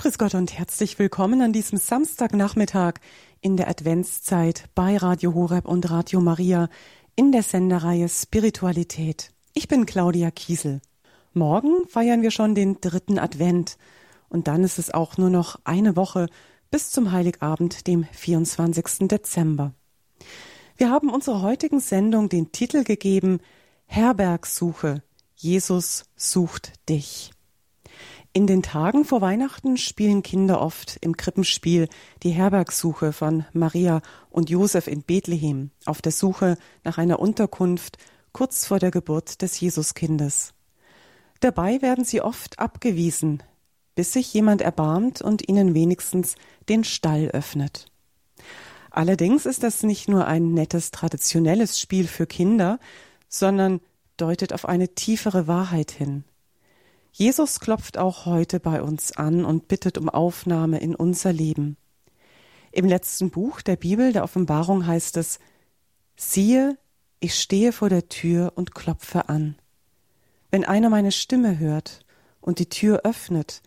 Grüß Gott und herzlich willkommen an diesem Samstagnachmittag in der Adventszeit bei Radio Horeb und Radio Maria in der Sendereihe Spiritualität. Ich bin Claudia Kiesel. Morgen feiern wir schon den dritten Advent und dann ist es auch nur noch eine Woche bis zum Heiligabend, dem 24. Dezember. Wir haben unserer heutigen Sendung den Titel gegeben Herbergsuche. Jesus sucht dich. In den Tagen vor Weihnachten spielen Kinder oft im Krippenspiel die Herbergsuche von Maria und Josef in Bethlehem auf der Suche nach einer Unterkunft kurz vor der Geburt des Jesuskindes. Dabei werden sie oft abgewiesen, bis sich jemand erbarmt und ihnen wenigstens den Stall öffnet. Allerdings ist das nicht nur ein nettes traditionelles Spiel für Kinder, sondern deutet auf eine tiefere Wahrheit hin. Jesus klopft auch heute bei uns an und bittet um Aufnahme in unser Leben. Im letzten Buch der Bibel, der Offenbarung, heißt es, siehe, ich stehe vor der Tür und klopfe an. Wenn einer meine Stimme hört und die Tür öffnet,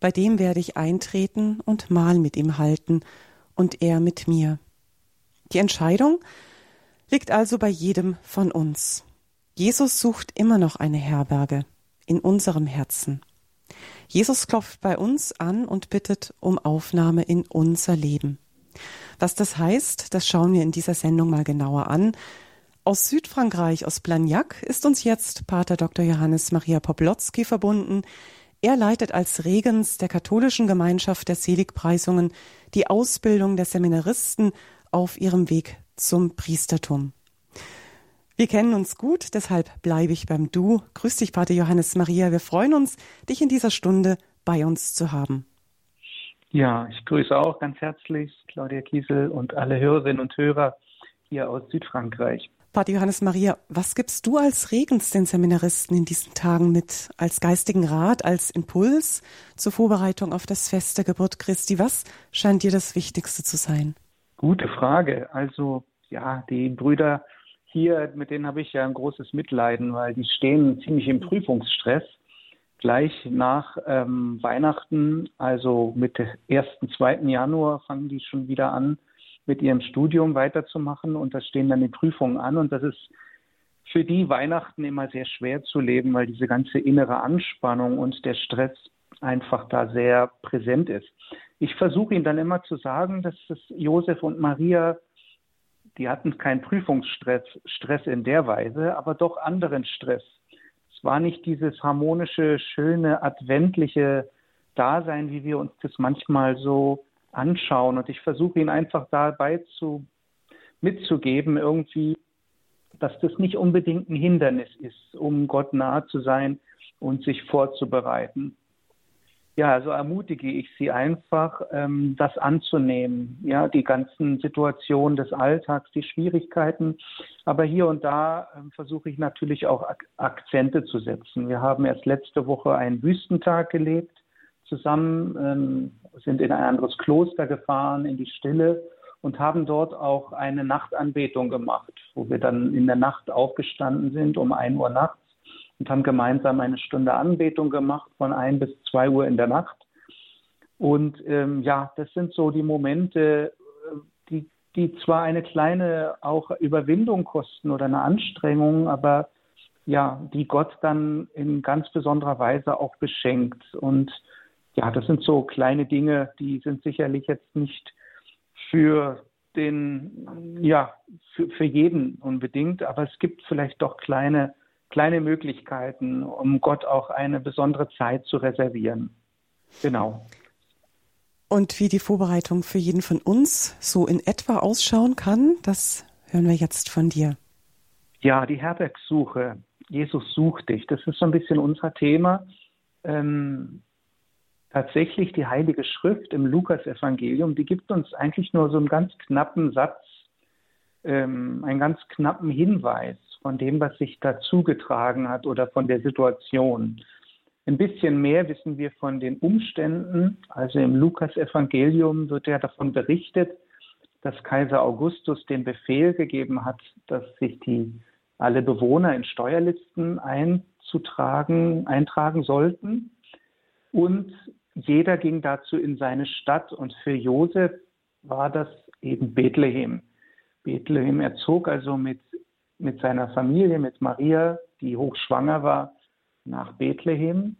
bei dem werde ich eintreten und Mahl mit ihm halten und er mit mir. Die Entscheidung liegt also bei jedem von uns. Jesus sucht immer noch eine Herberge in unserem Herzen. Jesus klopft bei uns an und bittet um Aufnahme in unser Leben. Was das heißt, das schauen wir in dieser Sendung mal genauer an. Aus Südfrankreich, aus Blagnac, ist uns jetzt Pater Dr. Johannes Maria Poplotzki verbunden. Er leitet als Regens der katholischen Gemeinschaft der Seligpreisungen die Ausbildung der Seminaristen auf ihrem Weg zum Priestertum. Wir kennen uns gut, deshalb bleibe ich beim Du. Grüß dich, Pater Johannes Maria. Wir freuen uns, dich in dieser Stunde bei uns zu haben. Ja, ich grüße auch ganz herzlich Claudia Kiesel und alle Hörerinnen und Hörer hier aus Südfrankreich. Pater Johannes Maria, was gibst du als Regens den Seminaristen in diesen Tagen mit, als geistigen Rat, als Impuls zur Vorbereitung auf das Fest der Geburt Christi? Was scheint dir das Wichtigste zu sein? Gute Frage. Also, ja, die Brüder hier, mit denen habe ich ja ein großes Mitleiden, weil die stehen ziemlich im Prüfungsstress. Gleich nach ähm, Weihnachten, also mit dem 1., 2. Januar, fangen die schon wieder an, mit ihrem Studium weiterzumachen und da stehen dann die Prüfungen an und das ist für die Weihnachten immer sehr schwer zu leben, weil diese ganze innere Anspannung und der Stress einfach da sehr präsent ist. Ich versuche ihnen dann immer zu sagen, dass es Josef und Maria die hatten keinen Prüfungsstress Stress in der Weise, aber doch anderen Stress. Es war nicht dieses harmonische, schöne, adventliche Dasein, wie wir uns das manchmal so anschauen. Und ich versuche ihn einfach dabei zu, mitzugeben, irgendwie, dass das nicht unbedingt ein Hindernis ist, um Gott nahe zu sein und sich vorzubereiten ja, also ermutige ich Sie einfach, ähm, das anzunehmen. Ja, die ganzen Situationen des Alltags, die Schwierigkeiten. Aber hier und da ähm, versuche ich natürlich auch Ak Akzente zu setzen. Wir haben erst letzte Woche einen Wüstentag gelebt zusammen, ähm, sind in ein anderes Kloster gefahren, in die Stille und haben dort auch eine Nachtanbetung gemacht, wo wir dann in der Nacht aufgestanden sind um ein Uhr nachts und haben gemeinsam eine Stunde Anbetung gemacht von ein bis zwei Uhr in der Nacht. Und ähm, ja, das sind so die Momente, äh, die, die zwar eine kleine auch Überwindung kosten oder eine Anstrengung, aber ja, die Gott dann in ganz besonderer Weise auch beschenkt. Und ja, das sind so kleine Dinge, die sind sicherlich jetzt nicht für den, ja, für, für jeden unbedingt, aber es gibt vielleicht doch kleine kleine Möglichkeiten, um Gott auch eine besondere Zeit zu reservieren. Genau. Und wie die Vorbereitung für jeden von uns so in etwa ausschauen kann, das hören wir jetzt von dir. Ja, die Herbergssuche. Jesus sucht dich. Das ist so ein bisschen unser Thema. Ähm, tatsächlich die Heilige Schrift im Lukas-Evangelium, die gibt uns eigentlich nur so einen ganz knappen Satz, ähm, einen ganz knappen Hinweis von dem, was sich dazugetragen hat oder von der Situation. Ein bisschen mehr wissen wir von den Umständen. Also im Lukas-Evangelium wird ja davon berichtet, dass Kaiser Augustus den Befehl gegeben hat, dass sich die alle Bewohner in Steuerlisten einzutragen, eintragen sollten. Und jeder ging dazu in seine Stadt und für Josef war das eben Bethlehem. Bethlehem, er zog also mit, mit seiner Familie, mit Maria, die hochschwanger war, nach Bethlehem.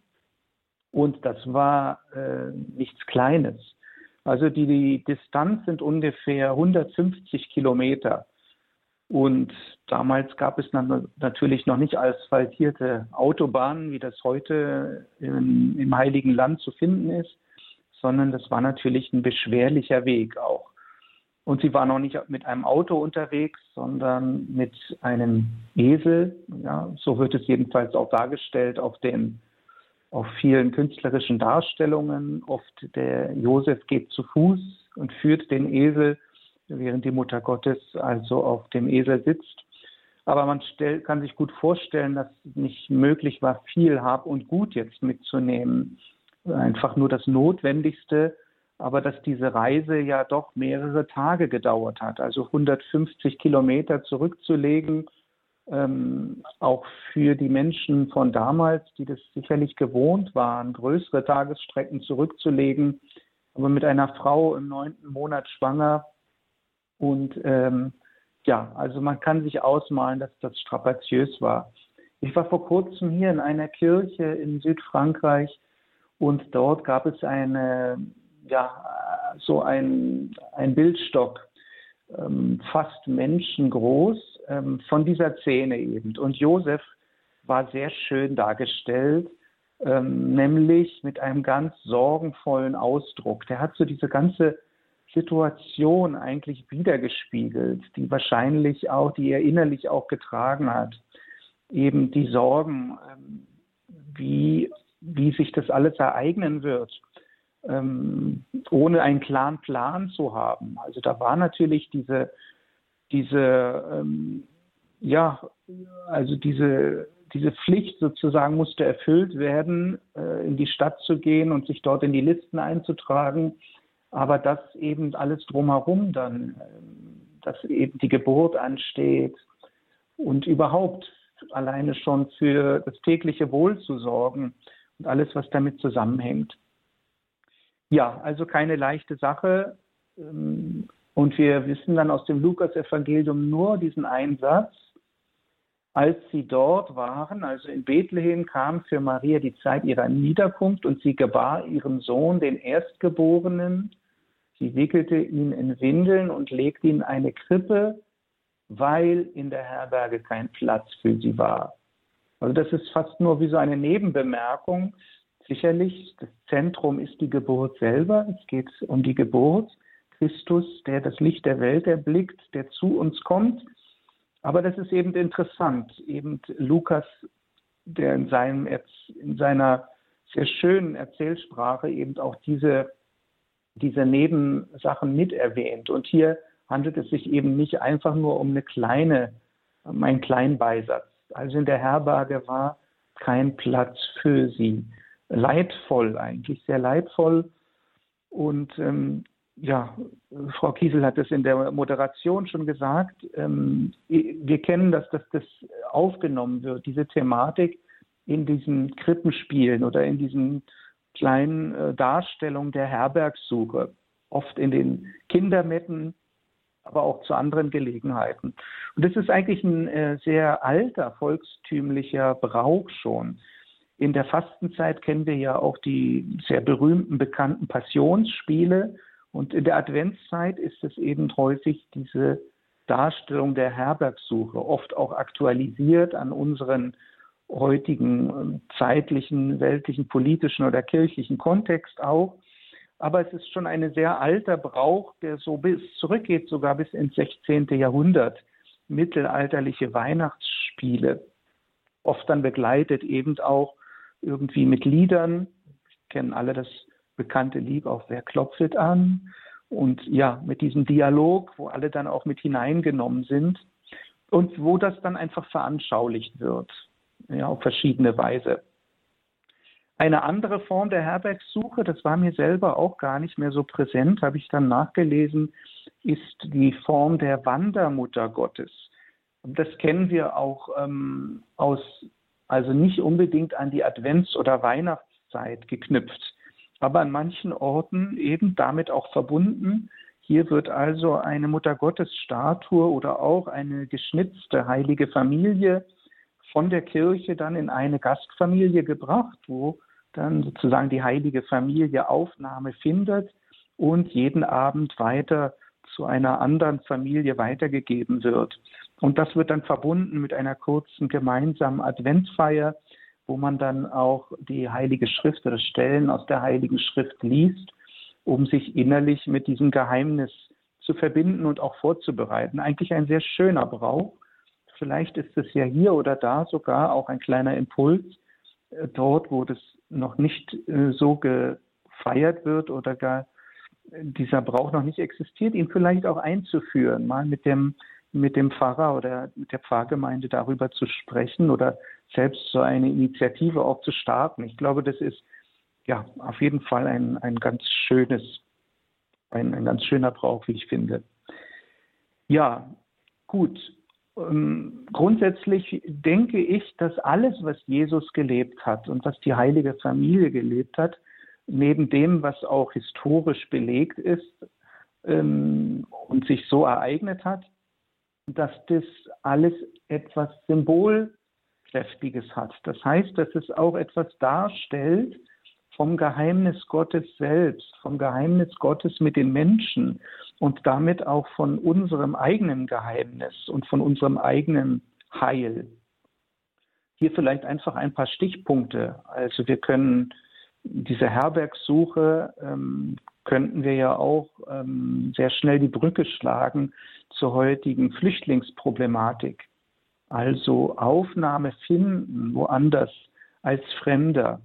Und das war äh, nichts Kleines. Also die, die Distanz sind ungefähr 150 Kilometer. Und damals gab es natürlich noch nicht asphaltierte Autobahnen, wie das heute im, im Heiligen Land zu finden ist, sondern das war natürlich ein beschwerlicher Weg auch. Und sie war noch nicht mit einem Auto unterwegs, sondern mit einem Esel. Ja, so wird es jedenfalls auch dargestellt auf den auf vielen künstlerischen Darstellungen. Oft der Josef geht zu Fuß und führt den Esel, während die Mutter Gottes also auf dem Esel sitzt. Aber man stell, kann sich gut vorstellen, dass es nicht möglich war, viel Hab und Gut jetzt mitzunehmen. Einfach nur das Notwendigste aber dass diese Reise ja doch mehrere Tage gedauert hat. Also 150 Kilometer zurückzulegen, ähm, auch für die Menschen von damals, die das sicherlich gewohnt waren, größere Tagesstrecken zurückzulegen, aber mit einer Frau im neunten Monat schwanger. Und ähm, ja, also man kann sich ausmalen, dass das strapaziös war. Ich war vor kurzem hier in einer Kirche in Südfrankreich und dort gab es eine ja, so ein, ein Bildstock, ähm, fast menschengroß, ähm, von dieser Szene eben. Und Josef war sehr schön dargestellt, ähm, nämlich mit einem ganz sorgenvollen Ausdruck. Der hat so diese ganze Situation eigentlich wiedergespiegelt, die wahrscheinlich auch, die er innerlich auch getragen hat. Eben die Sorgen, ähm, wie, wie sich das alles ereignen wird ähm, ohne einen klaren Plan zu haben. Also da war natürlich diese, diese, ähm, ja, also diese, diese Pflicht sozusagen musste erfüllt werden, äh, in die Stadt zu gehen und sich dort in die Listen einzutragen. Aber dass eben alles drumherum dann, äh, dass eben die Geburt ansteht und überhaupt alleine schon für das tägliche Wohl zu sorgen und alles, was damit zusammenhängt. Ja, also keine leichte Sache. Ähm, und wir wissen dann aus dem Lukas-Evangelium nur diesen einen Satz. Als sie dort waren, also in Bethlehem, kam für Maria die Zeit ihrer Niederkunft und sie gebar ihren Sohn, den Erstgeborenen. Sie wickelte ihn in Windeln und legte ihn in eine Krippe, weil in der Herberge kein Platz für sie war. Also das ist fast nur wie so eine Nebenbemerkung, Sicherlich, das Zentrum ist die Geburt selber. Es geht um die Geburt. Christus, der das Licht der Welt erblickt, der zu uns kommt. Aber das ist eben interessant. Eben Lukas, der in, seinem, in seiner sehr schönen Erzählsprache eben auch diese, diese Nebensachen mit erwähnt. Und hier handelt es sich eben nicht einfach nur um eine kleine, um einen kleinen Beisatz. Also in der Herberge war kein Platz für sie leidvoll, eigentlich sehr leidvoll. Und ähm, ja, Frau Kiesel hat es in der Moderation schon gesagt. Ähm, wir kennen, dass, dass das aufgenommen wird, diese Thematik in diesen Krippenspielen oder in diesen kleinen äh, Darstellungen der Herbergssuche, oft in den Kindermetten, aber auch zu anderen Gelegenheiten. Und das ist eigentlich ein äh, sehr alter volkstümlicher Brauch schon. In der Fastenzeit kennen wir ja auch die sehr berühmten, bekannten Passionsspiele. Und in der Adventszeit ist es eben häufig diese Darstellung der Herbergssuche, oft auch aktualisiert an unseren heutigen ähm, zeitlichen, weltlichen, politischen oder kirchlichen Kontext auch. Aber es ist schon ein sehr alter Brauch, der so bis zurückgeht, sogar bis ins 16. Jahrhundert. Mittelalterliche Weihnachtsspiele, oft dann begleitet eben auch irgendwie mit Liedern. Kennen alle das bekannte Lied auch Wer klopft an? Und ja, mit diesem Dialog, wo alle dann auch mit hineingenommen sind und wo das dann einfach veranschaulicht wird, ja, auf verschiedene Weise. Eine andere Form der Herbergssuche, das war mir selber auch gar nicht mehr so präsent, habe ich dann nachgelesen, ist die Form der Wandermutter Gottes. Das kennen wir auch ähm, aus also nicht unbedingt an die Advents- oder Weihnachtszeit geknüpft. aber an manchen Orten eben damit auch verbunden. Hier wird also eine Muttergottesstatue oder auch eine geschnitzte heilige Familie von der Kirche dann in eine Gastfamilie gebracht, wo dann sozusagen die heilige Familie Aufnahme findet und jeden Abend weiter zu einer anderen Familie weitergegeben wird. Und das wird dann verbunden mit einer kurzen gemeinsamen Adventsfeier, wo man dann auch die Heilige Schrift oder Stellen aus der Heiligen Schrift liest, um sich innerlich mit diesem Geheimnis zu verbinden und auch vorzubereiten. Eigentlich ein sehr schöner Brauch. Vielleicht ist es ja hier oder da sogar auch ein kleiner Impuls, äh, dort, wo das noch nicht äh, so gefeiert wird oder gar dieser Brauch noch nicht existiert, ihn vielleicht auch einzuführen, mal mit dem, mit dem Pfarrer oder mit der Pfarrgemeinde darüber zu sprechen oder selbst so eine Initiative auch zu starten. Ich glaube, das ist ja auf jeden Fall ein, ein ganz schönes, ein, ein ganz schöner Brauch, wie ich finde. Ja, gut. Ähm, grundsätzlich denke ich, dass alles, was Jesus gelebt hat und was die heilige Familie gelebt hat, neben dem, was auch historisch belegt ist ähm, und sich so ereignet hat, dass das alles etwas Symbolkräftiges hat. Das heißt, dass es auch etwas darstellt vom Geheimnis Gottes selbst, vom Geheimnis Gottes mit den Menschen und damit auch von unserem eigenen Geheimnis und von unserem eigenen Heil. Hier vielleicht einfach ein paar Stichpunkte. Also wir können diese Herbergssuche ähm, könnten wir ja auch ähm, sehr schnell die Brücke schlagen zur heutigen Flüchtlingsproblematik. Also Aufnahme finden woanders als Fremder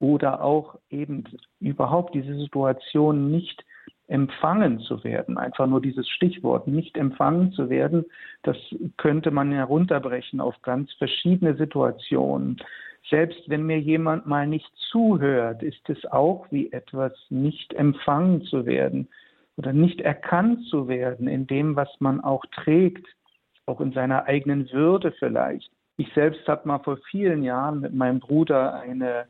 oder auch eben überhaupt diese Situation nicht empfangen zu werden. Einfach nur dieses Stichwort, nicht empfangen zu werden, das könnte man herunterbrechen auf ganz verschiedene Situationen. Selbst wenn mir jemand mal nicht zuhört, ist es auch wie etwas nicht empfangen zu werden oder nicht erkannt zu werden in dem, was man auch trägt, auch in seiner eigenen Würde vielleicht. Ich selbst habe mal vor vielen Jahren mit meinem Bruder eine,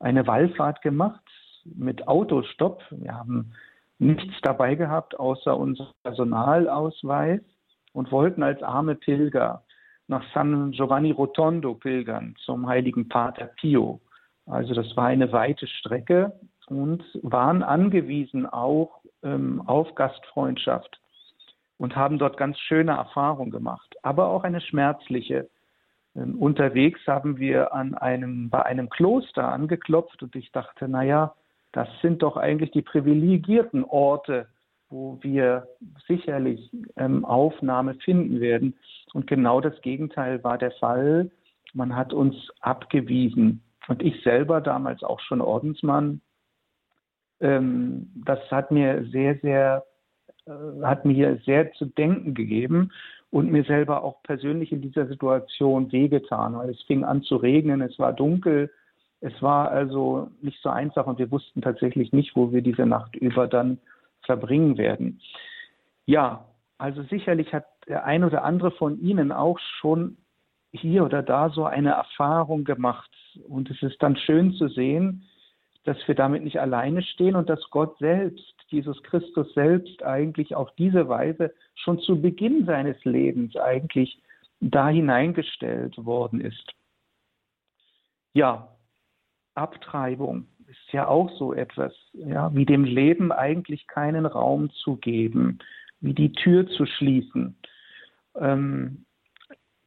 eine Wallfahrt gemacht mit Autostopp. Wir haben nichts dabei gehabt außer unser Personalausweis und wollten als arme Pilger nach San Giovanni Rotondo pilgern zum heiligen Pater Pio. Also das war eine weite Strecke und waren angewiesen auch ähm, auf Gastfreundschaft und haben dort ganz schöne Erfahrungen gemacht, aber auch eine schmerzliche. Ähm, unterwegs haben wir an einem, bei einem Kloster angeklopft und ich dachte, naja, das sind doch eigentlich die privilegierten Orte wo wir sicherlich ähm, Aufnahme finden werden. Und genau das Gegenteil war der Fall. Man hat uns abgewiesen. Und ich selber, damals auch schon Ordensmann, ähm, das hat mir sehr, sehr, äh, hat mir sehr zu denken gegeben und mir selber auch persönlich in dieser Situation wehgetan, weil es fing an zu regnen, es war dunkel, es war also nicht so einfach und wir wussten tatsächlich nicht, wo wir diese Nacht über dann verbringen werden. Ja, also sicherlich hat der ein oder andere von Ihnen auch schon hier oder da so eine Erfahrung gemacht. Und es ist dann schön zu sehen, dass wir damit nicht alleine stehen und dass Gott selbst, Jesus Christus selbst eigentlich auf diese Weise schon zu Beginn seines Lebens eigentlich da hineingestellt worden ist. Ja, Abtreibung ist ja auch so etwas, ja, wie dem Leben eigentlich keinen Raum zu geben, wie die Tür zu schließen. Ähm,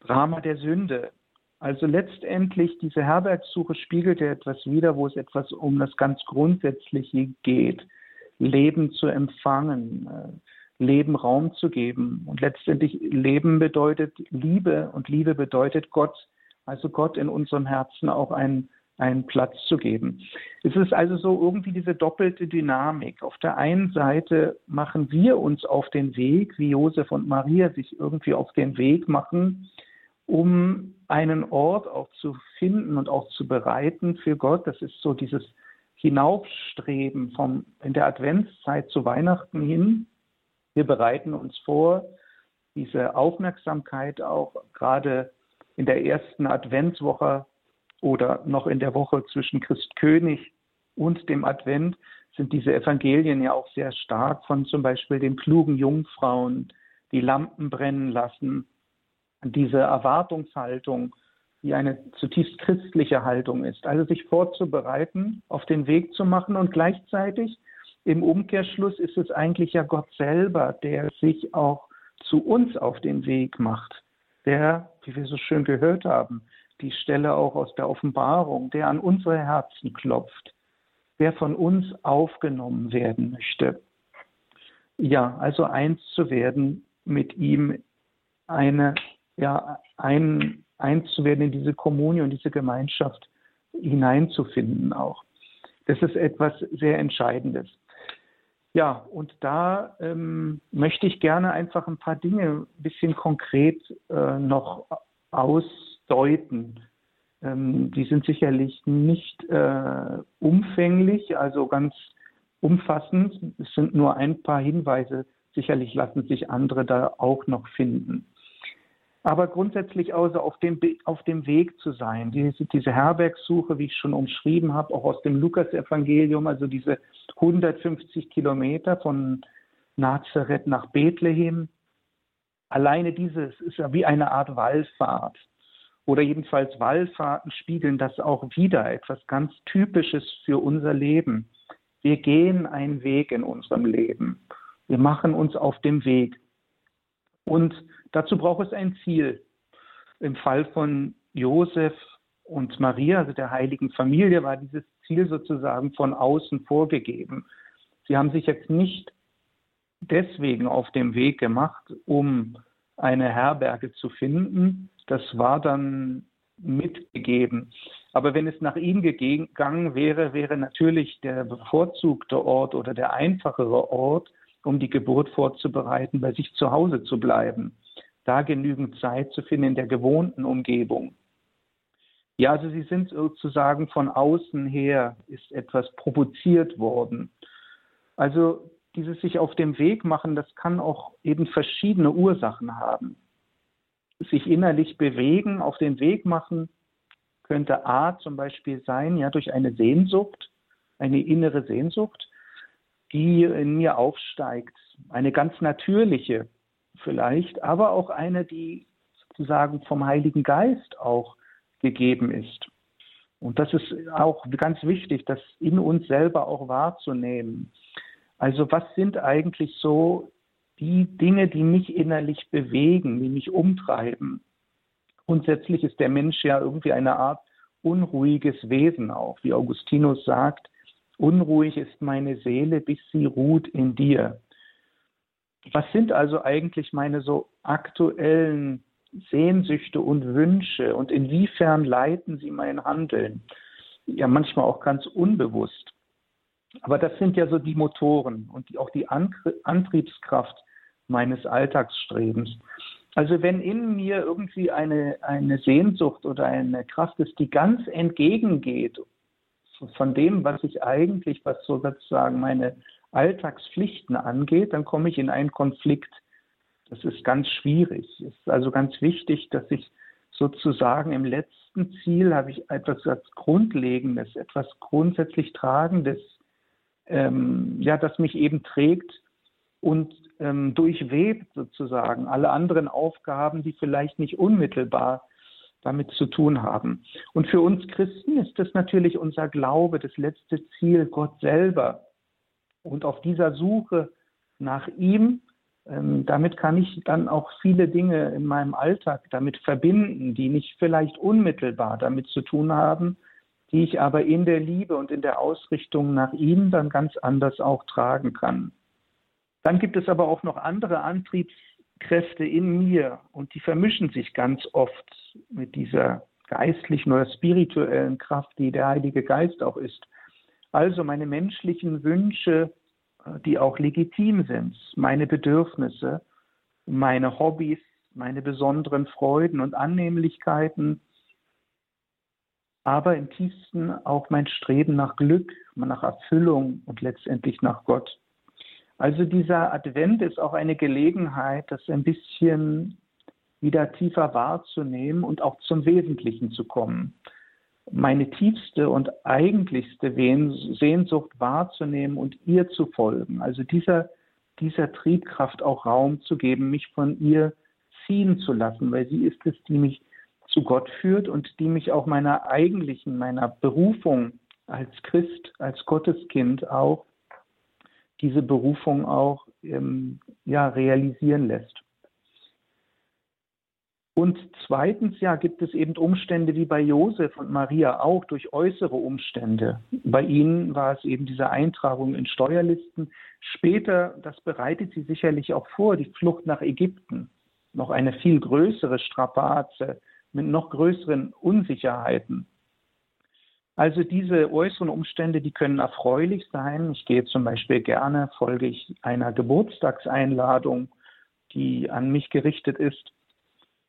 Drama der Sünde. Also letztendlich diese Herbergssuche spiegelt ja etwas wider, wo es etwas um das ganz Grundsätzliche geht. Leben zu empfangen, äh, Leben Raum zu geben. Und letztendlich Leben bedeutet Liebe und Liebe bedeutet Gott. Also Gott in unserem Herzen auch ein einen Platz zu geben. Es ist also so irgendwie diese doppelte Dynamik. Auf der einen Seite machen wir uns auf den Weg, wie Josef und Maria sich irgendwie auf den Weg machen, um einen Ort auch zu finden und auch zu bereiten für Gott. Das ist so dieses Hinaufstreben vom, in der Adventszeit zu Weihnachten hin. Wir bereiten uns vor, diese Aufmerksamkeit auch gerade in der ersten Adventswoche oder noch in der Woche zwischen Christkönig und dem Advent sind diese Evangelien ja auch sehr stark von zum Beispiel den klugen Jungfrauen, die Lampen brennen lassen, diese Erwartungshaltung, die eine zutiefst christliche Haltung ist. Also sich vorzubereiten, auf den Weg zu machen und gleichzeitig im Umkehrschluss ist es eigentlich ja Gott selber, der sich auch zu uns auf den Weg macht, der, wie wir so schön gehört haben, die Stelle auch aus der Offenbarung, der an unsere Herzen klopft, der von uns aufgenommen werden möchte. Ja, also eins zu werden mit ihm, eine, ja, ein, eins zu werden in diese Kommunion, diese Gemeinschaft hineinzufinden auch. Das ist etwas sehr Entscheidendes. Ja, und da ähm, möchte ich gerne einfach ein paar Dinge ein bisschen konkret äh, noch ausdeuten. Ähm, die sind sicherlich nicht äh, umfänglich, also ganz umfassend. Es sind nur ein paar Hinweise. Sicherlich lassen sich andere da auch noch finden. Aber grundsätzlich also auf dem, auf dem Weg zu sein, diese, diese Herbergssuche, wie ich schon umschrieben habe, auch aus dem Lukas-Evangelium, also diese 150 Kilometer von Nazareth nach Bethlehem. Alleine dieses ist ja wie eine Art Wallfahrt oder jedenfalls Wallfahrten spiegeln das auch wieder, etwas ganz Typisches für unser Leben. Wir gehen einen Weg in unserem Leben. Wir machen uns auf dem Weg. Und dazu braucht es ein Ziel. Im Fall von Josef und Maria, also der heiligen Familie, war dieses Ziel sozusagen von außen vorgegeben. Sie haben sich jetzt nicht deswegen auf dem Weg gemacht, um eine Herberge zu finden, das war dann mitgegeben. Aber wenn es nach ihm gegangen wäre, wäre natürlich der bevorzugte Ort oder der einfachere Ort, um die Geburt vorzubereiten, bei sich zu Hause zu bleiben, da genügend Zeit zu finden in der gewohnten Umgebung. Ja, also sie sind sozusagen von außen her, ist etwas provoziert worden. Also dieses sich auf dem Weg machen, das kann auch eben verschiedene Ursachen haben sich innerlich bewegen, auf den Weg machen, könnte A zum Beispiel sein, ja, durch eine Sehnsucht, eine innere Sehnsucht, die in mir aufsteigt. Eine ganz natürliche vielleicht, aber auch eine, die sozusagen vom Heiligen Geist auch gegeben ist. Und das ist auch ganz wichtig, das in uns selber auch wahrzunehmen. Also was sind eigentlich so die Dinge, die mich innerlich bewegen, die mich umtreiben. Grundsätzlich ist der Mensch ja irgendwie eine Art unruhiges Wesen auch, wie Augustinus sagt, unruhig ist meine Seele, bis sie ruht in dir. Was sind also eigentlich meine so aktuellen Sehnsüchte und Wünsche und inwiefern leiten sie mein Handeln? Ja, manchmal auch ganz unbewusst. Aber das sind ja so die Motoren und auch die Antriebskraft meines Alltagsstrebens. Also wenn in mir irgendwie eine, eine Sehnsucht oder eine Kraft ist, die ganz entgegengeht von dem, was ich eigentlich, was so sozusagen meine Alltagspflichten angeht, dann komme ich in einen Konflikt. Das ist ganz schwierig. Es ist also ganz wichtig, dass ich sozusagen im letzten Ziel habe ich etwas Grundlegendes, etwas grundsätzlich Tragendes, ähm, ja, das mich eben trägt und ähm, durchwebt sozusagen alle anderen Aufgaben, die vielleicht nicht unmittelbar damit zu tun haben. Und für uns Christen ist das natürlich unser Glaube, das letzte Ziel, Gott selber. Und auf dieser Suche nach ihm, ähm, damit kann ich dann auch viele Dinge in meinem Alltag damit verbinden, die nicht vielleicht unmittelbar damit zu tun haben, die ich aber in der Liebe und in der Ausrichtung nach ihm dann ganz anders auch tragen kann. Dann gibt es aber auch noch andere Antriebskräfte in mir und die vermischen sich ganz oft mit dieser geistlichen oder spirituellen Kraft, die der Heilige Geist auch ist. Also meine menschlichen Wünsche, äh, die auch legitim sind, meine Bedürfnisse, meine Hobbys, meine besonderen Freuden und Annehmlichkeiten, aber im tiefsten auch mein Streben nach Glück, nach Erfüllung und letztendlich nach Gott. Also dieser Advent ist auch eine Gelegenheit, das ein bisschen wieder tiefer wahrzunehmen und auch zum Wesentlichen zu kommen. meine tiefste und eigentlichste Sehnsucht wahrzunehmen und ihr zu folgen. Also dieser, dieser Triebkraft auch Raum zu geben, mich von ihr ziehen zu lassen, weil sie ist es, die mich zu Gott führt und die mich auch meiner eigentlichen, meiner Berufung als Christ, als Gotteskind auch, diese Berufung auch ähm, ja, realisieren lässt. Und zweitens, ja, gibt es eben Umstände wie bei Josef und Maria auch durch äußere Umstände. Bei ihnen war es eben diese Eintragung in Steuerlisten. Später, das bereitet sie sicherlich auch vor, die Flucht nach Ägypten. Noch eine viel größere Strapaze mit noch größeren Unsicherheiten. Also diese äußeren Umstände, die können erfreulich sein. Ich gehe zum Beispiel gerne, folge ich einer Geburtstagseinladung, die an mich gerichtet ist.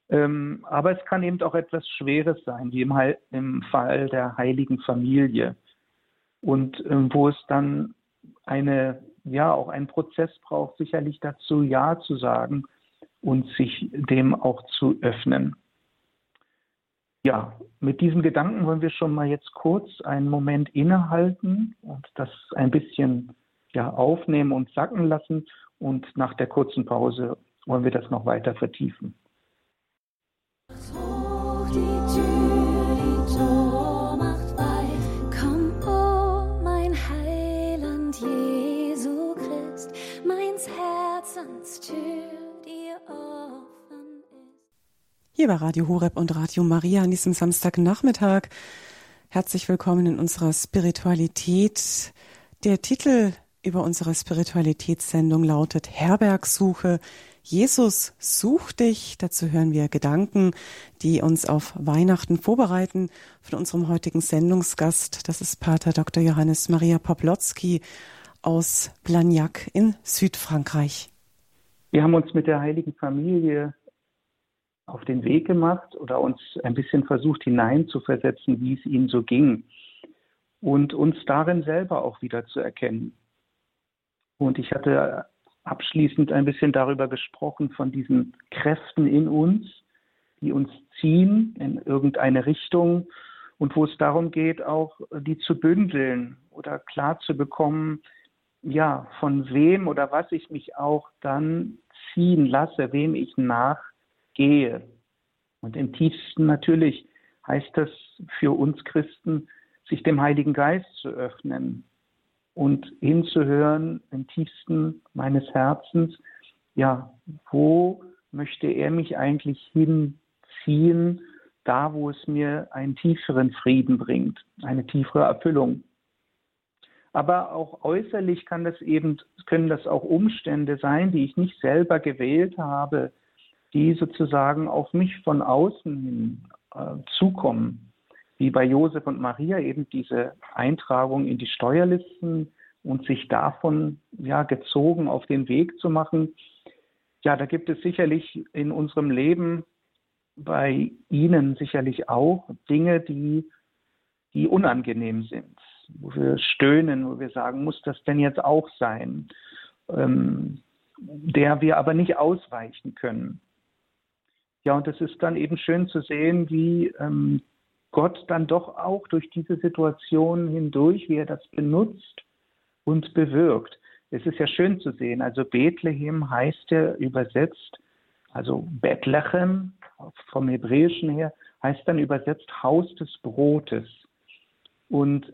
Ähm, aber es kann eben auch etwas Schweres sein, wie im, Fall der heiligen Familie. Und ähm, wo es dann eine, ja, auch einen Prozess braucht, sicherlich dazu Ja zu sagen und sich dem auch zu öffnen. Ja, mit diesem Gedanken wollen wir schon mal jetzt kurz einen Moment innehalten und das ein bisschen ja, aufnehmen und sacken lassen. Und nach der kurzen Pause wollen wir das noch weiter vertiefen. Hier bei Radio Horeb und Radio Maria an diesem Samstagnachmittag. Herzlich willkommen in unserer Spiritualität. Der Titel über unsere Spiritualitätssendung lautet Herbergsuche. Jesus sucht dich. Dazu hören wir Gedanken, die uns auf Weihnachten vorbereiten von unserem heutigen Sendungsgast. Das ist Pater Dr. Johannes Maria Poplotzki aus Blagnac in Südfrankreich. Wir haben uns mit der Heiligen Familie auf den Weg gemacht oder uns ein bisschen versucht hineinzuversetzen, wie es ihnen so ging und uns darin selber auch wieder zu erkennen. Und ich hatte abschließend ein bisschen darüber gesprochen, von diesen Kräften in uns, die uns ziehen in irgendeine Richtung und wo es darum geht, auch die zu bündeln oder klar zu bekommen, ja, von wem oder was ich mich auch dann ziehen lasse, wem ich nach gehe. Und im tiefsten natürlich heißt das für uns Christen, sich dem Heiligen Geist zu öffnen und hinzuhören im tiefsten meines Herzens, ja, wo möchte er mich eigentlich hinziehen, da wo es mir einen tieferen Frieden bringt, eine tiefere Erfüllung. Aber auch äußerlich kann das eben, können das auch Umstände sein, die ich nicht selber gewählt habe, die sozusagen auf mich von außen hin äh, zukommen, wie bei Josef und Maria eben diese Eintragung in die Steuerlisten und sich davon ja gezogen auf den Weg zu machen. Ja, da gibt es sicherlich in unserem Leben bei Ihnen sicherlich auch Dinge, die, die unangenehm sind, wo wir stöhnen, wo wir sagen, muss das denn jetzt auch sein, ähm, der wir aber nicht ausweichen können. Ja, und es ist dann eben schön zu sehen, wie ähm, Gott dann doch auch durch diese Situation hindurch, wie er das benutzt und bewirkt. Es ist ja schön zu sehen. Also Bethlehem heißt ja übersetzt, also Bethlehem vom Hebräischen her, heißt dann übersetzt Haus des Brotes. Und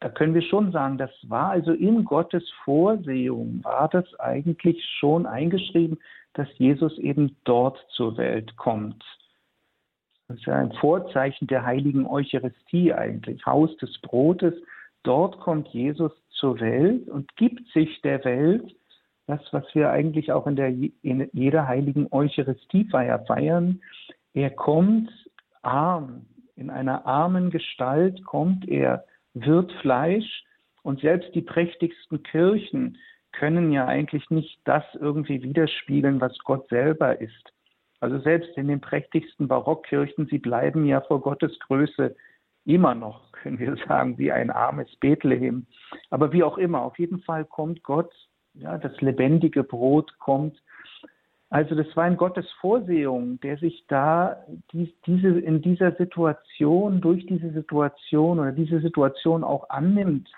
da können wir schon sagen, das war also in Gottes Vorsehung, war das eigentlich schon eingeschrieben, dass Jesus eben dort zur Welt kommt. Das ist ja ein Vorzeichen der heiligen Eucharistie eigentlich, Haus des Brotes. Dort kommt Jesus zur Welt und gibt sich der Welt das, was wir eigentlich auch in, der, in jeder heiligen Eucharistiefeier feiern. Er kommt arm, in einer armen Gestalt kommt er, wird Fleisch und selbst die prächtigsten Kirchen können ja eigentlich nicht das irgendwie widerspiegeln, was Gott selber ist. Also selbst in den prächtigsten Barockkirchen, sie bleiben ja vor Gottes Größe immer noch, können wir sagen, wie ein armes Bethlehem. Aber wie auch immer, auf jeden Fall kommt Gott, ja, das lebendige Brot kommt Also das war ein Gottes Vorsehung, der sich da die, diese, in dieser Situation, durch diese Situation oder diese Situation auch annimmt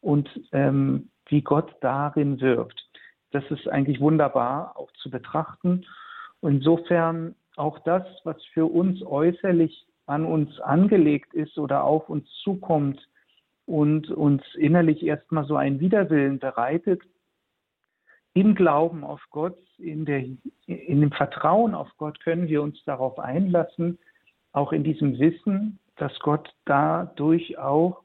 und ähm, wie Gott darin wirkt. Das ist eigentlich wunderbar auch zu betrachten. insofern auch das, was für uns äußerlich an uns angelegt ist oder auf uns zukommt und uns innerlich erstmal so einen Widerwillen bereitet, im Glauben auf Gott, in, der, in dem Vertrauen auf Gott können wir uns darauf einlassen, auch in diesem Wissen, dass Gott dadurch auch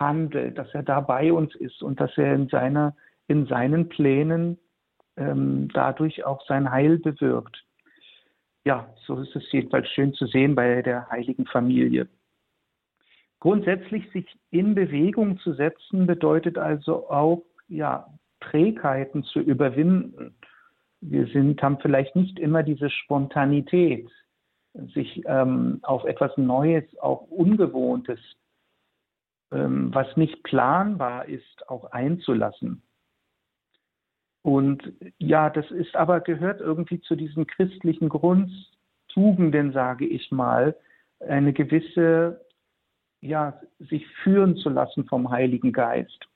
handelt, dass er da bei uns ist und dass er in, seiner, in seinen Plänen ähm, dadurch auch sein Heil bewirkt. Ja, so ist es jedenfalls schön zu sehen bei der heiligen Familie. Grundsätzlich sich in Bewegung zu setzen bedeutet also auch, ja, Trägheiten zu überwinden. Wir sind, haben vielleicht nicht immer diese Spontanität, sich ähm, auf etwas Neues, auch Ungewohntes, was nicht planbar ist, auch einzulassen. Und ja, das ist aber gehört irgendwie zu diesen christlichen Grundtugenden, sage ich mal, eine gewisse, ja, sich führen zu lassen vom Heiligen Geist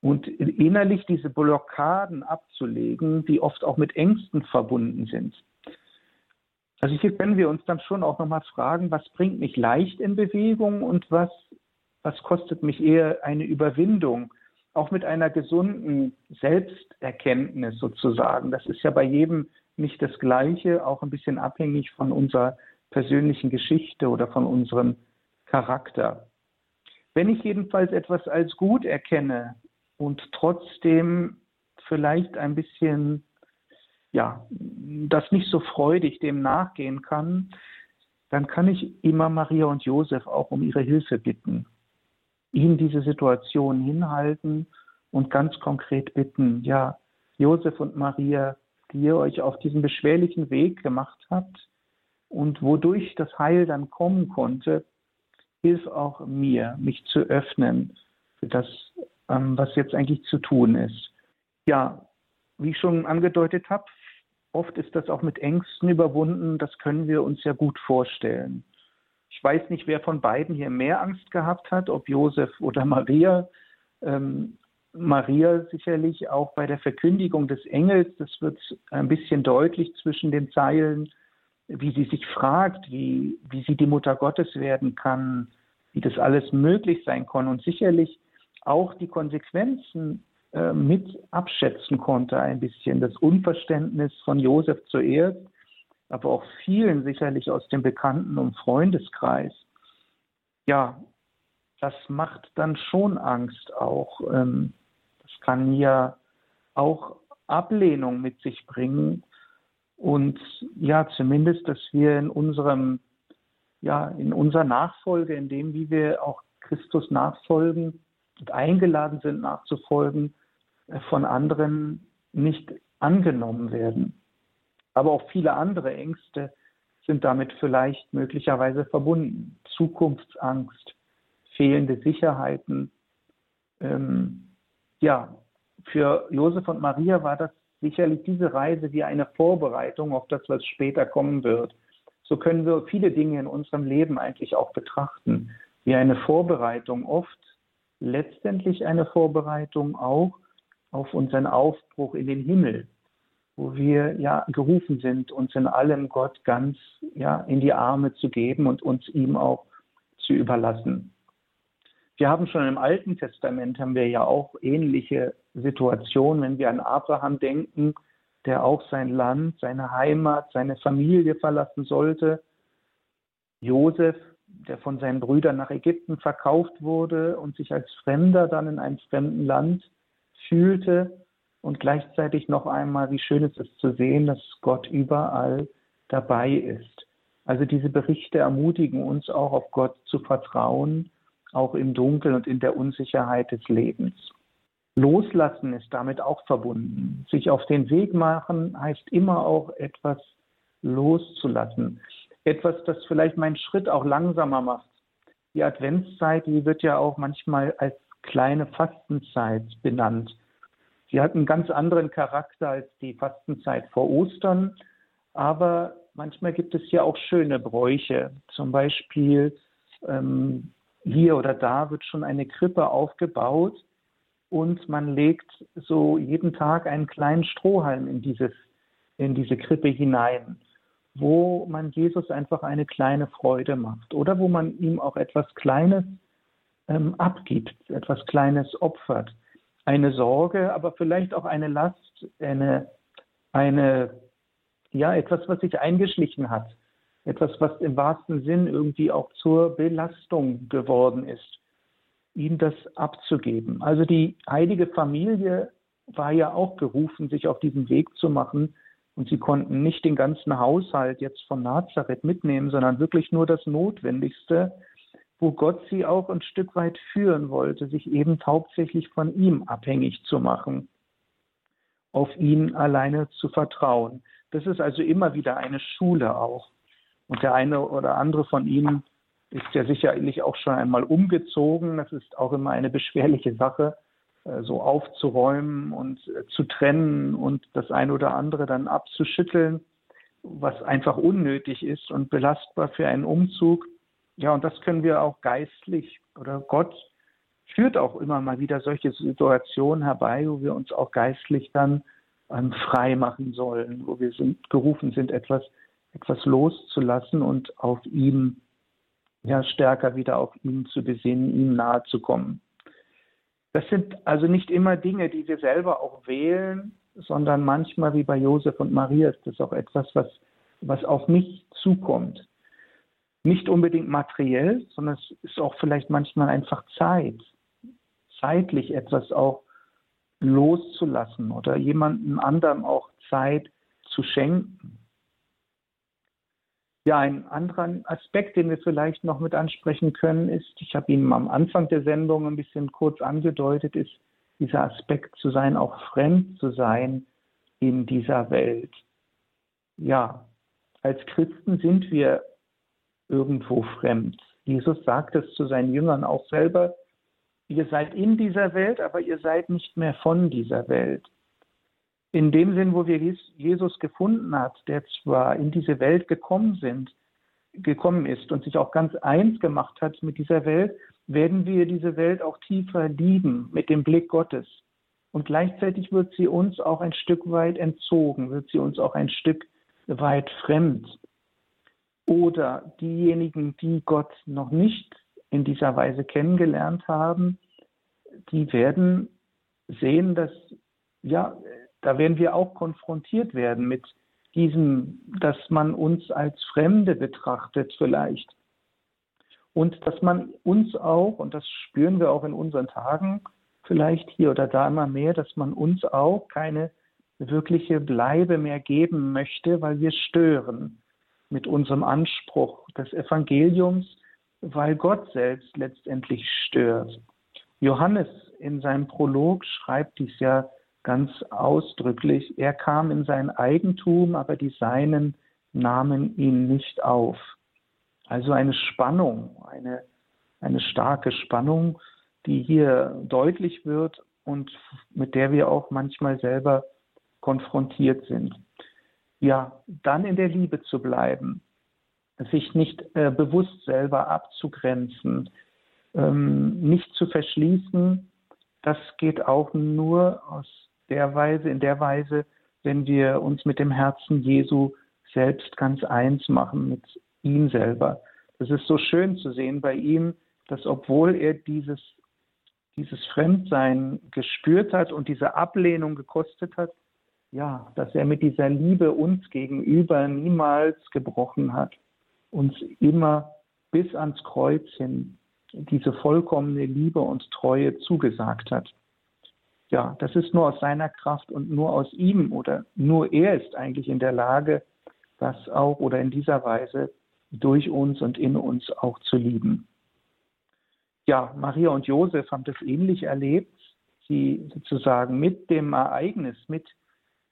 und innerlich diese Blockaden abzulegen, die oft auch mit Ängsten verbunden sind. Also hier können wir uns dann schon auch nochmal fragen, was bringt mich leicht in Bewegung und was, was kostet mich eher eine Überwindung, auch mit einer gesunden Selbsterkenntnis sozusagen. Das ist ja bei jedem nicht das Gleiche, auch ein bisschen abhängig von unserer persönlichen Geschichte oder von unserem Charakter. Wenn ich jedenfalls etwas als gut erkenne, und trotzdem vielleicht ein bisschen, ja, das nicht so freudig dem nachgehen kann, dann kann ich immer Maria und Josef auch um ihre Hilfe bitten, ihnen diese Situation hinhalten und ganz konkret bitten, ja, Josef und Maria, die ihr euch auf diesen beschwerlichen Weg gemacht habt und wodurch das Heil dann kommen konnte, hilf auch mir, mich zu öffnen für das ähm, was jetzt eigentlich zu tun ist. Ja, wie ich schon angedeutet habe, oft ist das auch mit Ängsten überwunden. Das können wir uns ja gut vorstellen. Ich weiß nicht, wer von beiden hier mehr Angst gehabt hat, ob Josef oder Maria. Ähm, Maria sicherlich auch bei der Verkündigung des Engels, das wird ein bisschen deutlich zwischen den Zeilen, wie sie sich fragt, wie, wie sie die Mutter Gottes werden kann, wie das alles möglich sein kann. Und sicherlich auch die Konsequenzen äh, mit abschätzen konnte, ein bisschen. Das Unverständnis von Josef zuerst, aber auch vielen sicherlich aus dem Bekannten- und Freundeskreis. Ja, das macht dann schon Angst auch. Ähm, das kann ja auch Ablehnung mit sich bringen. Und ja, zumindest, dass wir in unserem, ja, in unserer Nachfolge, in dem, wie wir auch Christus nachfolgen, und eingeladen sind nachzufolgen, äh, von anderen nicht angenommen werden. Aber auch viele andere Ängste sind damit vielleicht möglicherweise verbunden. Zukunftsangst, fehlende Sicherheiten. Ähm, ja, für Josef und Maria war das sicherlich diese Reise wie eine Vorbereitung auf das, was später kommen wird. So können wir viele Dinge in unserem Leben eigentlich auch betrachten, wie eine Vorbereitung oft letztendlich eine Vorbereitung auch auf unseren Aufbruch in den Himmel, wo wir ja gerufen sind, uns in allem Gott ganz ja in die Arme zu geben und uns ihm auch zu überlassen. Wir haben schon im Alten Testament haben wir ja auch ähnliche Situationen, wenn wir an Abraham denken, der auch sein Land, seine Heimat, seine Familie verlassen sollte. Josef, der von seinen Brüdern nach Ägypten verkauft wurde und sich als Fremder dann in einem fremden Land fühlte und gleichzeitig noch einmal, wie schön es ist zu sehen, dass Gott überall dabei ist. Also diese Berichte ermutigen uns auch auf Gott zu vertrauen, auch im Dunkeln und in der Unsicherheit des Lebens. Loslassen ist damit auch verbunden. Sich auf den Weg machen heißt immer auch etwas loszulassen etwas, das vielleicht meinen Schritt auch langsamer macht. Die Adventszeit, die wird ja auch manchmal als kleine Fastenzeit benannt. Sie hat einen ganz anderen Charakter als die Fastenzeit vor Ostern, aber manchmal gibt es ja auch schöne Bräuche. Zum Beispiel ähm, hier oder da wird schon eine Krippe aufgebaut und man legt so jeden Tag einen kleinen Strohhalm in, dieses, in diese Krippe hinein, wo man Jesus einfach eine kleine Freude macht oder wo man ihm auch etwas Kleines ähm, abgibt, etwas Kleines opfert. Eine Sorge, aber vielleicht auch eine Last, eine, eine, ja, etwas, was sich eingeschlichen hat. Etwas, was im wahrsten Sinn irgendwie auch zur Belastung geworden ist, ihm das abzugeben. Also die heilige Familie war ja auch gerufen, sich auf diesen Weg zu machen. Und sie konnten nicht den ganzen Haushalt jetzt von Nazareth mitnehmen, sondern wirklich nur das Notwendigste, wo Gott sie auch ein Stück weit führen wollte, sich eben hauptsächlich von ihm abhängig zu machen, auf ihn alleine zu vertrauen. Das ist also immer wieder eine Schule auch. Und der eine oder andere von Ihnen ist ja sicherlich auch schon einmal umgezogen. Das ist auch immer eine beschwerliche Sache, äh, so aufzuräumen und äh, zu trennen und das eine oder andere dann abzuschütteln, was einfach unnötig ist und belastbar für einen Umzug. Ja, und das können wir auch geistlich oder Gott führt auch immer mal wieder solche Situationen herbei, wo wir uns auch geistlich dann ähm, frei machen sollen, wo wir sind, gerufen sind, etwas, etwas loszulassen und auf ihn, ja, stärker wieder auf ihn zu besinnen, ihm nahe zu kommen. Das sind also nicht immer Dinge, die wir selber auch wählen, sondern manchmal wie bei Josef und Maria ist das auch etwas, was, was auf mich zukommt. Nicht unbedingt materiell, sondern es ist auch vielleicht manchmal einfach Zeit, zeitlich etwas auch loszulassen oder jemandem anderem auch Zeit zu schenken. Ja, ein anderer Aspekt, den wir vielleicht noch mit ansprechen können, ist, ich habe Ihnen am Anfang der Sendung ein bisschen kurz angedeutet, ist dieser Aspekt zu sein, auch fremd zu sein in dieser Welt. Ja, als Christen sind wir irgendwo fremd. Jesus sagt es zu seinen Jüngern auch selber, ihr seid in dieser Welt, aber ihr seid nicht mehr von dieser Welt. In dem Sinn, wo wir Jesus gefunden hat, der zwar in diese Welt gekommen sind, gekommen ist und sich auch ganz eins gemacht hat mit dieser Welt, werden wir diese Welt auch tiefer lieben mit dem Blick Gottes. Und gleichzeitig wird sie uns auch ein Stück weit entzogen, wird sie uns auch ein Stück weit fremd oder diejenigen, die Gott noch nicht in dieser Weise kennengelernt haben, die werden sehen, dass, ja, da werden wir auch konfrontiert werden mit diesem, dass man uns als Fremde betrachtet vielleicht. Und dass man uns auch, und das spüren wir auch in unseren Tagen, vielleicht hier oder da immer mehr, dass man uns auch keine wirkliche Bleibe mehr geben möchte, weil wir stören mit unserem Anspruch des Evangeliums, weil Gott selbst letztendlich stört. Johannes in seinem Prolog schreibt dies ja ganz ausdrücklich. Er kam in sein Eigentum, aber die Seinen nahmen ihn nicht auf. Also eine Spannung, eine, eine starke Spannung, die hier deutlich wird und mit der wir auch manchmal selber konfrontiert sind ja, dann in der Liebe zu bleiben, sich nicht äh, bewusst selber abzugrenzen, ähm, nicht zu verschließen, das geht auch nur aus der Weise, in der Weise, wenn wir uns mit dem Herzen Jesu selbst ganz eins machen, mit ihm selber. Das ist so schön zu sehen bei ihm, dass obwohl er dieses, dieses Fremdsein gespürt hat und diese Ablehnung gekostet hat, ja, dass er mit dieser Liebe uns gegenüber niemals gebrochen hat, uns immer bis ans Kreuz hin diese vollkommene Liebe und Treue zugesagt hat. Ja, das ist nur aus seiner Kraft und nur aus ihm oder nur er ist eigentlich in der Lage, das auch oder in dieser Weise durch uns und in uns auch zu lieben. Ja, Maria und Josef haben das ähnlich erlebt. Sie sozusagen mit dem Ereignis, mit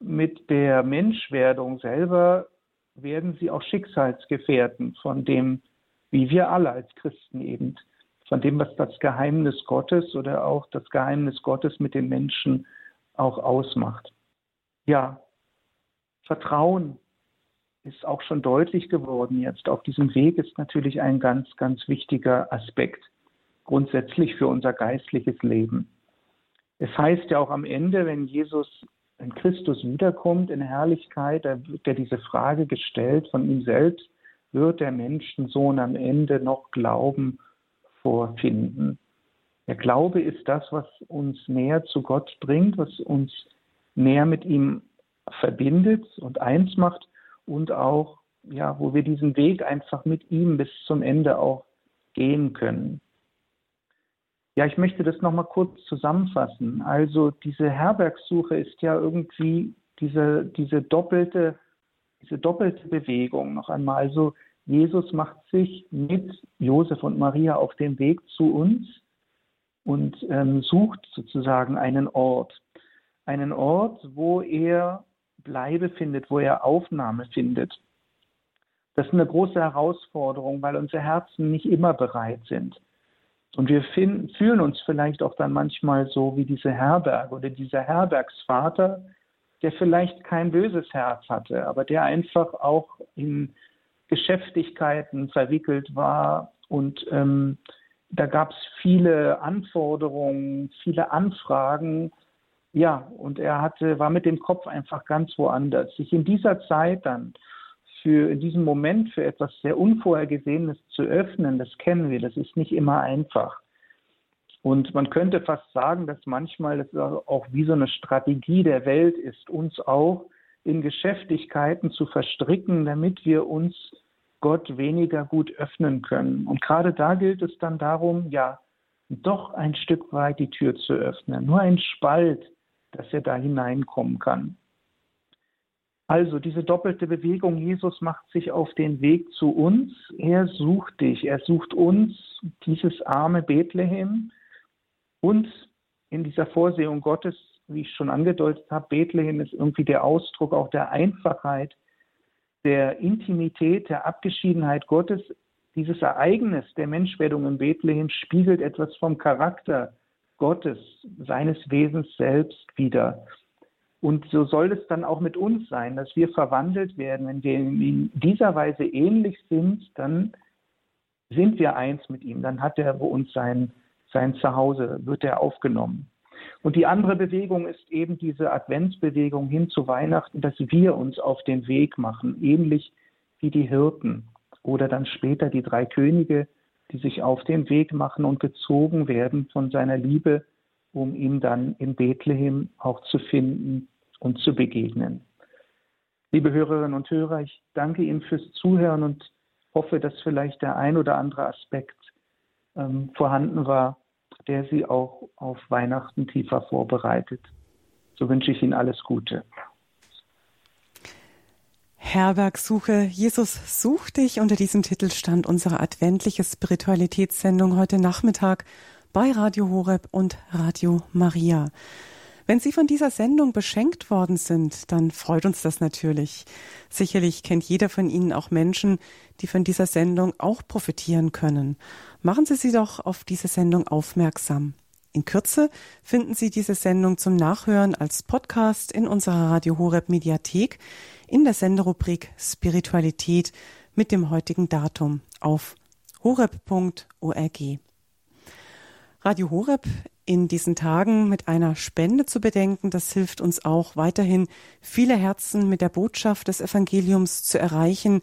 mit der Menschwerdung selber werden sie auch Schicksalsgefährten von dem, wie wir alle als Christen eben, von dem, was das Geheimnis Gottes oder auch das Geheimnis Gottes mit den Menschen auch ausmacht. Ja, Vertrauen ist auch schon deutlich geworden jetzt. Auf diesem Weg ist natürlich ein ganz, ganz wichtiger Aspekt grundsätzlich für unser geistliches Leben. Es heißt ja auch am Ende, wenn Jesus, wenn Christus wiederkommt in Herrlichkeit, da wird ja diese Frage gestellt von ihm selbst, wird der Menschensohn am Ende noch Glauben vorfinden? Der Glaube ist das, was uns näher zu Gott bringt, was uns näher mit ihm verbindet und eins macht und auch, ja, wo wir diesen Weg einfach mit ihm bis zum Ende auch gehen können. Ja, ich möchte das nochmal kurz zusammenfassen. Also diese Herbergssuche ist ja irgendwie diese, diese doppelte, diese doppelte Bewegung noch einmal. Also Jesus macht sich mit Josef und Maria auf den Weg zu uns und ähm, sucht sozusagen einen Ort. Einen Ort, wo er Bleibe findet, wo er Aufnahme findet. Das ist eine große Herausforderung, weil unsere Herzen nicht immer bereit sind. Und wir finden, fühlen uns vielleicht auch dann manchmal so wie diese Herberg oder dieser Herbergsvater, der vielleicht kein böses Herz hatte, aber der einfach auch in Geschäftigkeiten verwickelt war und ähm, da gab es viele Anforderungen, viele Anfragen. Ja, und er hatte, war mit dem Kopf einfach ganz woanders. Sich in dieser Zeit dann für in diesem Moment für etwas sehr Unvorhergesehenes zu öffnen, das kennen wir, das ist nicht immer einfach. Und man könnte fast sagen, dass manchmal das auch wie so eine Strategie der Welt ist, uns auch in Geschäftigkeiten zu verstricken, damit wir uns Gott weniger gut öffnen können. Und gerade da gilt es dann darum, ja, doch ein Stück weit die Tür zu öffnen, nur ein Spalt, dass er da hineinkommen kann. Also diese doppelte Bewegung, Jesus macht sich auf den Weg zu uns, er sucht dich, er sucht uns, dieses arme Bethlehem und in dieser Vorsehung Gottes, wie ich schon angedeutet habe, Bethlehem ist irgendwie der Ausdruck auch der Einfachheit, der Intimität, der Abgeschiedenheit Gottes. Dieses Ereignis der Menschwerdung in Bethlehem spiegelt etwas vom Charakter Gottes, seines Wesens selbst wider. Und so soll es dann auch mit uns sein, dass wir verwandelt werden. Wenn wir in dieser Weise ähnlich sind, dann sind wir eins mit ihm. Dann hat er bei uns sein, sein Zuhause, wird er aufgenommen. Und die andere Bewegung ist eben diese Adventsbewegung hin zu Weihnachten, dass wir uns auf den Weg machen, ähnlich wie die Hirten oder dann später die drei Könige, die sich auf den Weg machen und gezogen werden von seiner Liebe, um ihn dann in Bethlehem auch zu finden und zu begegnen. Liebe Hörerinnen und Hörer, ich danke Ihnen fürs Zuhören und hoffe, dass vielleicht der ein oder andere Aspekt ähm, vorhanden war, der Sie auch auf Weihnachten tiefer vorbereitet. So wünsche ich Ihnen alles Gute. Herbergsuche, Jesus sucht dich. Unter diesem Titel stand unsere adventliche Spiritualitätssendung heute Nachmittag bei Radio Horeb und Radio Maria. Wenn Sie von dieser Sendung beschenkt worden sind, dann freut uns das natürlich. Sicherlich kennt jeder von Ihnen auch Menschen, die von dieser Sendung auch profitieren können. Machen Sie sie doch auf diese Sendung aufmerksam. In Kürze finden Sie diese Sendung zum Nachhören als Podcast in unserer Radio Horeb Mediathek in der Senderubrik Spiritualität mit dem heutigen Datum auf horeb.org. Radio Horeb in diesen Tagen mit einer Spende zu bedenken. Das hilft uns auch weiterhin, viele Herzen mit der Botschaft des Evangeliums zu erreichen,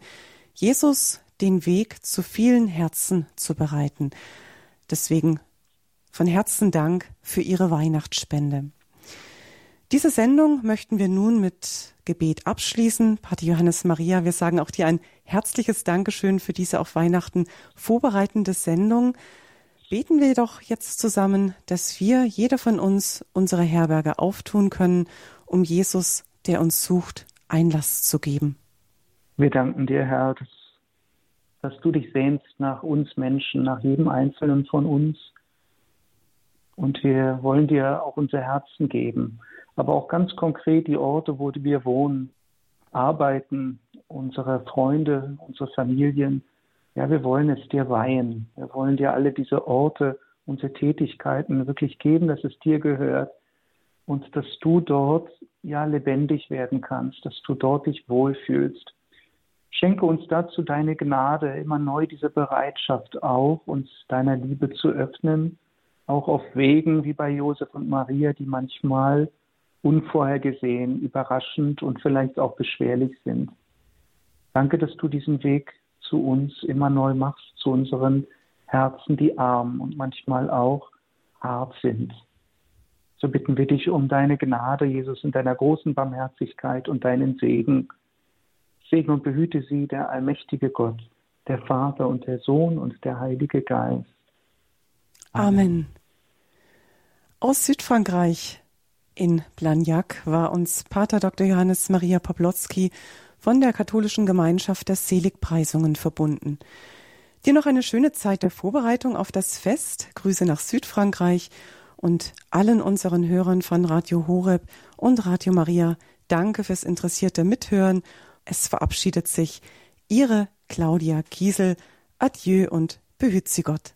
Jesus den Weg zu vielen Herzen zu bereiten. Deswegen von Herzen Dank für Ihre Weihnachtsspende. Diese Sendung möchten wir nun mit Gebet abschließen. Pater Johannes Maria, wir sagen auch dir ein herzliches Dankeschön für diese auf Weihnachten vorbereitende Sendung. Beten wir doch jetzt zusammen, dass wir, jeder von uns, unsere Herberge auftun können, um Jesus, der uns sucht, Einlass zu geben. Wir danken dir, Herr, dass, dass du dich sehnst nach uns Menschen, nach jedem Einzelnen von uns. Und wir wollen dir auch unser Herzen geben, aber auch ganz konkret die Orte, wo wir wohnen, arbeiten, unsere Freunde, unsere Familien, ja, wir wollen es dir weihen. Wir wollen dir alle diese Orte, unsere Tätigkeiten wirklich geben, dass es dir gehört. und dass du dort ja lebendig werden kannst, dass du dort dich wohlfühlst. Schenke uns dazu deine Gnade, immer neu diese Bereitschaft auch, uns deiner Liebe zu öffnen, auch auf Wegen wie bei Josef und Maria, die manchmal unvorhergesehen, überraschend und vielleicht auch beschwerlich sind. Danke, dass du diesen Weg zu uns immer neu machst, zu unseren Herzen, die arm und manchmal auch hart sind. So bitten wir dich um deine Gnade, Jesus, in deiner großen Barmherzigkeit und deinen Segen. Segen und behüte sie der allmächtige Gott, der Vater und der Sohn und der Heilige Geist. Amen. Aus Südfrankreich in Blagnac war uns Pater Dr. Johannes Maria Poplotzki von der katholischen Gemeinschaft der Seligpreisungen verbunden. Dir noch eine schöne Zeit der Vorbereitung auf das Fest. Grüße nach Südfrankreich und allen unseren Hörern von Radio Horeb und Radio Maria. Danke fürs interessierte Mithören. Es verabschiedet sich Ihre Claudia Kiesel. Adieu und behüt Sie Gott.